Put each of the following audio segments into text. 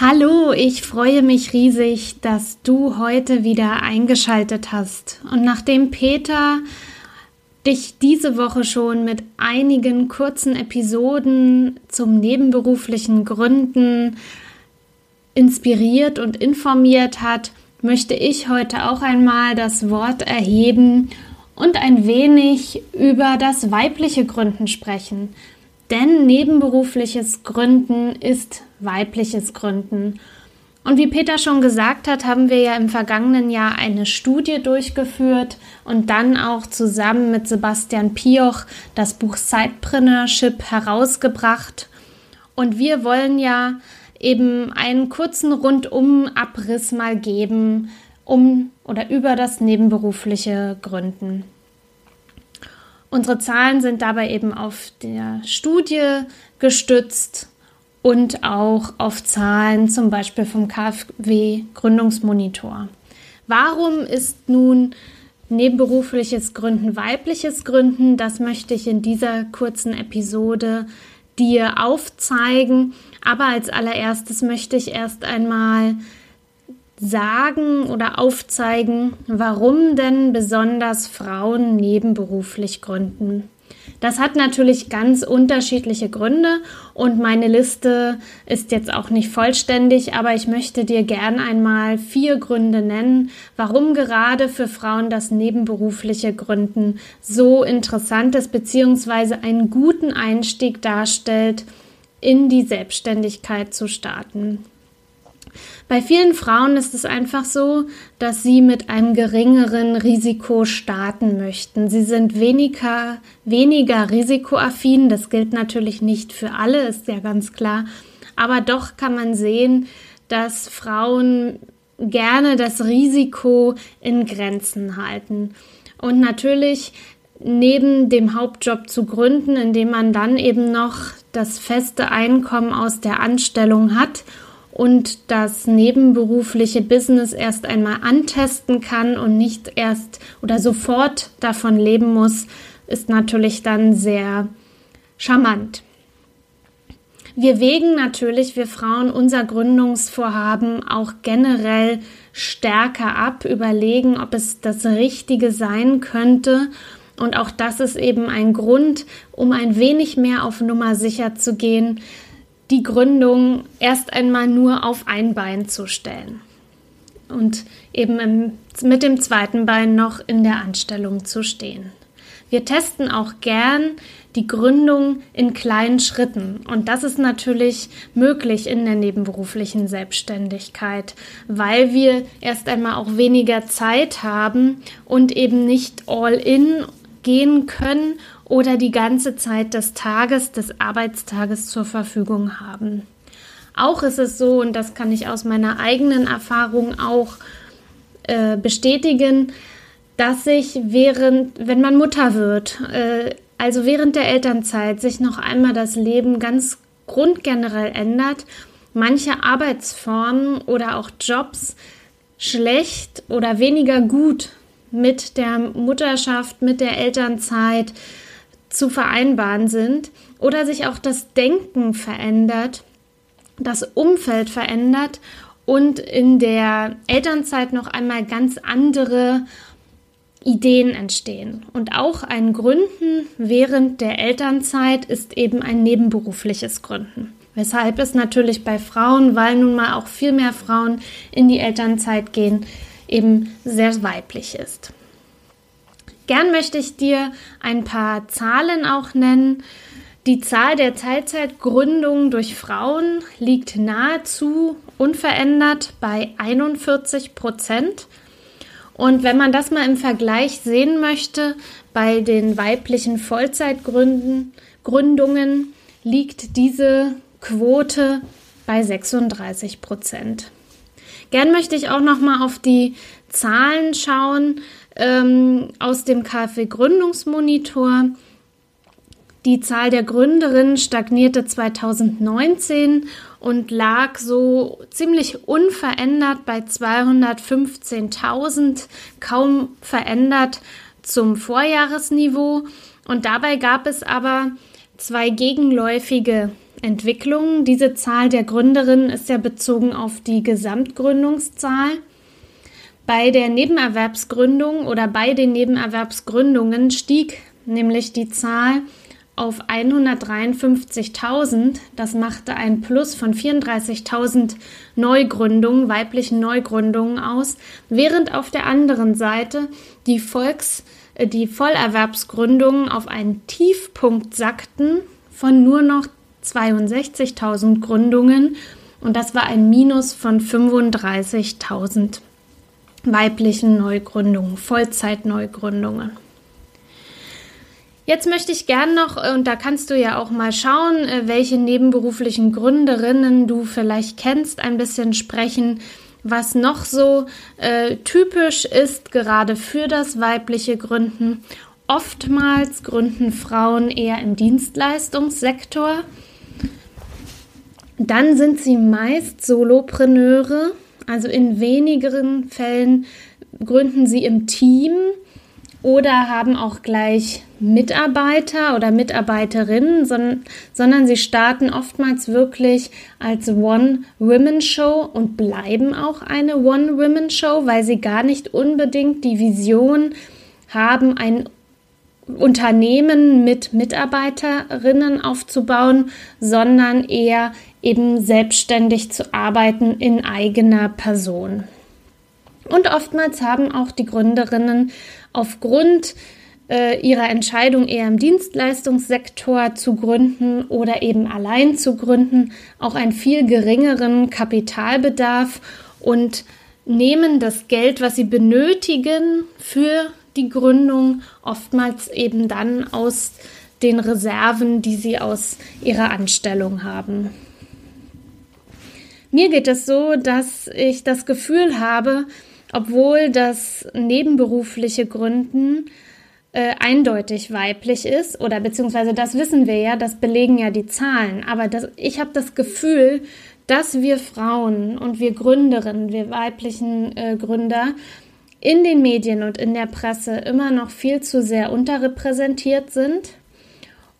Hallo, ich freue mich riesig, dass du heute wieder eingeschaltet hast. Und nachdem Peter dich diese Woche schon mit einigen kurzen Episoden zum nebenberuflichen Gründen inspiriert und informiert hat, möchte ich heute auch einmal das Wort erheben und ein wenig über das weibliche Gründen sprechen. Denn nebenberufliches Gründen ist weibliches Gründen. Und wie Peter schon gesagt hat, haben wir ja im vergangenen Jahr eine Studie durchgeführt und dann auch zusammen mit Sebastian Pioch das Buch Sidepreneurship herausgebracht. Und wir wollen ja eben einen kurzen Rundum-Abriss mal geben, um oder über das nebenberufliche Gründen. Unsere Zahlen sind dabei eben auf der Studie gestützt und auch auf Zahlen zum Beispiel vom KfW Gründungsmonitor. Warum ist nun nebenberufliches Gründen weibliches Gründen? Das möchte ich in dieser kurzen Episode dir aufzeigen. Aber als allererstes möchte ich erst einmal sagen oder aufzeigen, warum denn besonders Frauen nebenberuflich gründen. Das hat natürlich ganz unterschiedliche Gründe und meine Liste ist jetzt auch nicht vollständig, aber ich möchte dir gern einmal vier Gründe nennen, warum gerade für Frauen das nebenberufliche Gründen so interessant ist bzw. einen guten Einstieg darstellt, in die Selbstständigkeit zu starten. Bei vielen Frauen ist es einfach so, dass sie mit einem geringeren Risiko starten möchten. Sie sind weniger, weniger risikoaffin. Das gilt natürlich nicht für alle, ist ja ganz klar. Aber doch kann man sehen, dass Frauen gerne das Risiko in Grenzen halten. Und natürlich neben dem Hauptjob zu gründen, indem man dann eben noch das feste Einkommen aus der Anstellung hat und das nebenberufliche Business erst einmal antesten kann und nicht erst oder sofort davon leben muss, ist natürlich dann sehr charmant. Wir wägen natürlich, wir Frauen, unser Gründungsvorhaben auch generell stärker ab, überlegen, ob es das Richtige sein könnte. Und auch das ist eben ein Grund, um ein wenig mehr auf Nummer sicher zu gehen, die Gründung erst einmal nur auf ein Bein zu stellen und eben im, mit dem zweiten Bein noch in der Anstellung zu stehen. Wir testen auch gern die Gründung in kleinen Schritten und das ist natürlich möglich in der nebenberuflichen Selbstständigkeit, weil wir erst einmal auch weniger Zeit haben und eben nicht all in gehen können oder die ganze Zeit des Tages, des Arbeitstages zur Verfügung haben. Auch ist es so, und das kann ich aus meiner eigenen Erfahrung auch äh, bestätigen, dass sich während, wenn man Mutter wird, äh, also während der Elternzeit, sich noch einmal das Leben ganz grundgenerell ändert, manche Arbeitsformen oder auch Jobs schlecht oder weniger gut mit der Mutterschaft, mit der Elternzeit zu vereinbaren sind oder sich auch das Denken verändert, das Umfeld verändert und in der Elternzeit noch einmal ganz andere Ideen entstehen. Und auch ein Gründen während der Elternzeit ist eben ein nebenberufliches Gründen. Weshalb es natürlich bei Frauen, weil nun mal auch viel mehr Frauen in die Elternzeit gehen, eben sehr weiblich ist. Gern möchte ich dir ein paar Zahlen auch nennen. Die Zahl der Teilzeitgründungen durch Frauen liegt nahezu unverändert bei 41 Prozent. Und wenn man das mal im Vergleich sehen möchte, bei den weiblichen Vollzeitgründungen liegt diese Quote bei 36 Prozent. Gern möchte ich auch noch mal auf die Zahlen schauen ähm, aus dem KfW Gründungsmonitor. Die Zahl der Gründerinnen stagnierte 2019 und lag so ziemlich unverändert bei 215.000, kaum verändert zum Vorjahresniveau. Und dabei gab es aber zwei gegenläufige Entwicklungen. Diese Zahl der Gründerinnen ist ja bezogen auf die Gesamtgründungszahl. Bei der Nebenerwerbsgründung oder bei den Nebenerwerbsgründungen stieg nämlich die Zahl auf 153.000. Das machte ein Plus von 34.000 Neugründungen, weiblichen Neugründungen aus, während auf der anderen Seite die Volks- äh, die Vollerwerbsgründungen auf einen Tiefpunkt sackten von nur noch 62.000 Gründungen. Und das war ein Minus von 35.000 weiblichen Neugründungen, Vollzeitneugründungen. Jetzt möchte ich gern noch, und da kannst du ja auch mal schauen, äh, welche nebenberuflichen Gründerinnen du vielleicht kennst, ein bisschen sprechen, was noch so äh, typisch ist, gerade für das weibliche Gründen. Oftmals gründen Frauen eher im Dienstleistungssektor. Dann sind sie meist Solopreneure, also in wenigeren Fällen gründen sie im Team oder haben auch gleich Mitarbeiter oder Mitarbeiterinnen, sondern, sondern sie starten oftmals wirklich als One-Women-Show und bleiben auch eine One-Women-Show, weil sie gar nicht unbedingt die Vision haben, ein Unternehmen mit Mitarbeiterinnen aufzubauen, sondern eher eben selbstständig zu arbeiten in eigener Person. Und oftmals haben auch die Gründerinnen aufgrund äh, ihrer Entscheidung eher im Dienstleistungssektor zu gründen oder eben allein zu gründen, auch einen viel geringeren Kapitalbedarf und nehmen das Geld, was sie benötigen für die Gründung, oftmals eben dann aus den Reserven, die sie aus ihrer Anstellung haben. Mir geht es so, dass ich das Gefühl habe, obwohl das nebenberufliche Gründen äh, eindeutig weiblich ist, oder beziehungsweise das wissen wir ja, das belegen ja die Zahlen, aber das, ich habe das Gefühl, dass wir Frauen und wir Gründerinnen, wir weiblichen äh, Gründer in den Medien und in der Presse immer noch viel zu sehr unterrepräsentiert sind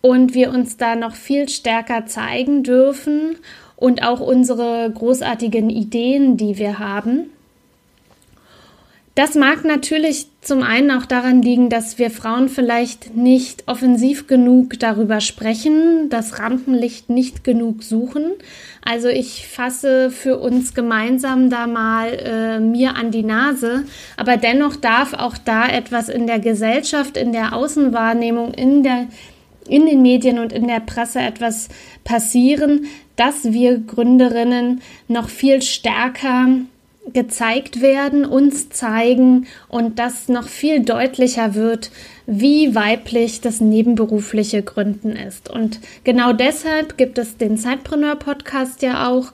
und wir uns da noch viel stärker zeigen dürfen und auch unsere großartigen Ideen, die wir haben. Das mag natürlich zum einen auch daran liegen, dass wir Frauen vielleicht nicht offensiv genug darüber sprechen, das Rampenlicht nicht genug suchen. Also ich fasse für uns gemeinsam da mal äh, mir an die Nase, aber dennoch darf auch da etwas in der Gesellschaft, in der Außenwahrnehmung, in der in den Medien und in der Presse etwas passieren, dass wir Gründerinnen noch viel stärker gezeigt werden, uns zeigen und das noch viel deutlicher wird, wie weiblich das nebenberufliche Gründen ist. Und genau deshalb gibt es den Zeitpreneur Podcast ja auch,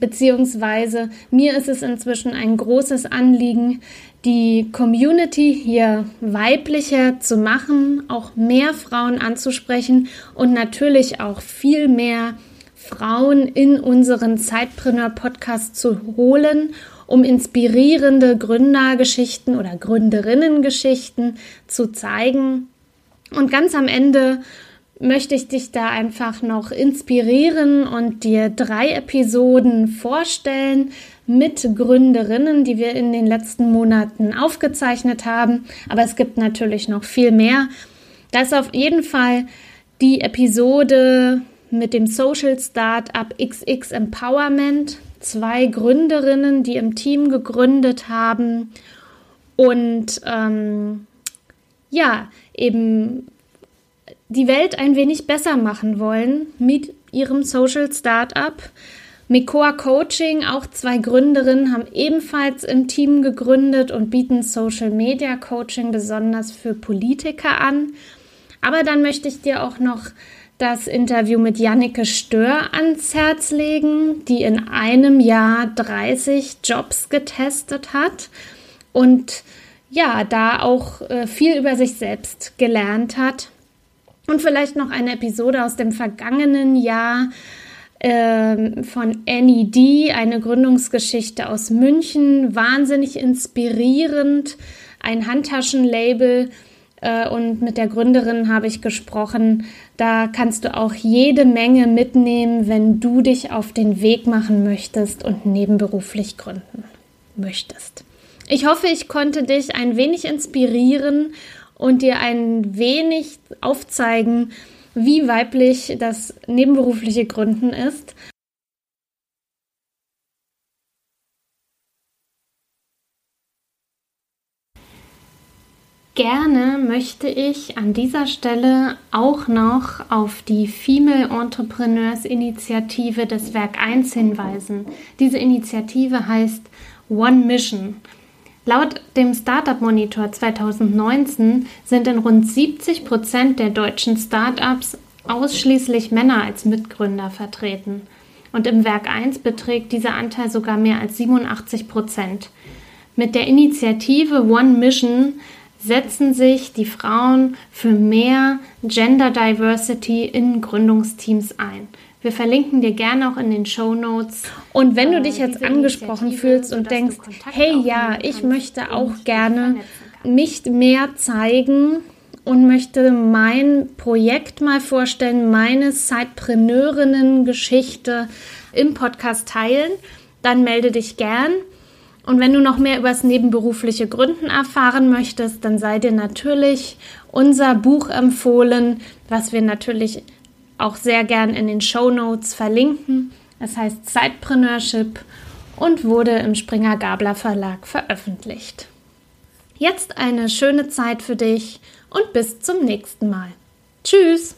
beziehungsweise mir ist es inzwischen ein großes Anliegen, die Community hier weiblicher zu machen, auch mehr Frauen anzusprechen und natürlich auch viel mehr Frauen in unseren Zeitpreneur Podcast zu holen um inspirierende Gründergeschichten oder Gründerinnengeschichten zu zeigen. Und ganz am Ende möchte ich dich da einfach noch inspirieren und dir drei Episoden vorstellen mit Gründerinnen, die wir in den letzten Monaten aufgezeichnet haben. Aber es gibt natürlich noch viel mehr. Das ist auf jeden Fall die Episode mit dem Social Startup XX Empowerment zwei Gründerinnen, die im Team gegründet haben und ähm, ja, eben die Welt ein wenig besser machen wollen mit ihrem Social Startup. Mikoa Coaching, auch zwei Gründerinnen, haben ebenfalls im Team gegründet und bieten Social Media Coaching besonders für Politiker an. Aber dann möchte ich dir auch noch das Interview mit Jannike Stör ans Herz legen, die in einem Jahr 30 Jobs getestet hat und ja, da auch äh, viel über sich selbst gelernt hat. Und vielleicht noch eine Episode aus dem vergangenen Jahr äh, von Annie D, eine Gründungsgeschichte aus München, wahnsinnig inspirierend, ein Handtaschenlabel. Äh, und mit der Gründerin habe ich gesprochen. Da kannst du auch jede Menge mitnehmen, wenn du dich auf den Weg machen möchtest und nebenberuflich gründen möchtest. Ich hoffe, ich konnte dich ein wenig inspirieren und dir ein wenig aufzeigen, wie weiblich das nebenberufliche Gründen ist. Gerne möchte ich an dieser Stelle auch noch auf die Female Entrepreneurs Initiative des Werk 1 hinweisen. Diese Initiative heißt One Mission. Laut dem Startup Monitor 2019 sind in rund 70 Prozent der deutschen Startups ausschließlich Männer als Mitgründer vertreten. Und im Werk 1 beträgt dieser Anteil sogar mehr als 87 Prozent. Mit der Initiative One Mission setzen sich die Frauen für mehr Gender Diversity in Gründungsteams ein. Wir verlinken dir gerne auch in den Show Notes. Und wenn du dich jetzt angesprochen fühlst und denkst, hey ja, ich möchte auch gerne mich mehr zeigen und möchte mein Projekt mal vorstellen, meine Sidepreneurinnen-Geschichte im Podcast teilen, dann melde dich gern. Und wenn du noch mehr über das nebenberufliche Gründen erfahren möchtest, dann sei dir natürlich unser Buch empfohlen, was wir natürlich auch sehr gern in den Show Notes verlinken. Es heißt Zeitpreneurship und wurde im Springer Gabler Verlag veröffentlicht. Jetzt eine schöne Zeit für dich und bis zum nächsten Mal. Tschüss!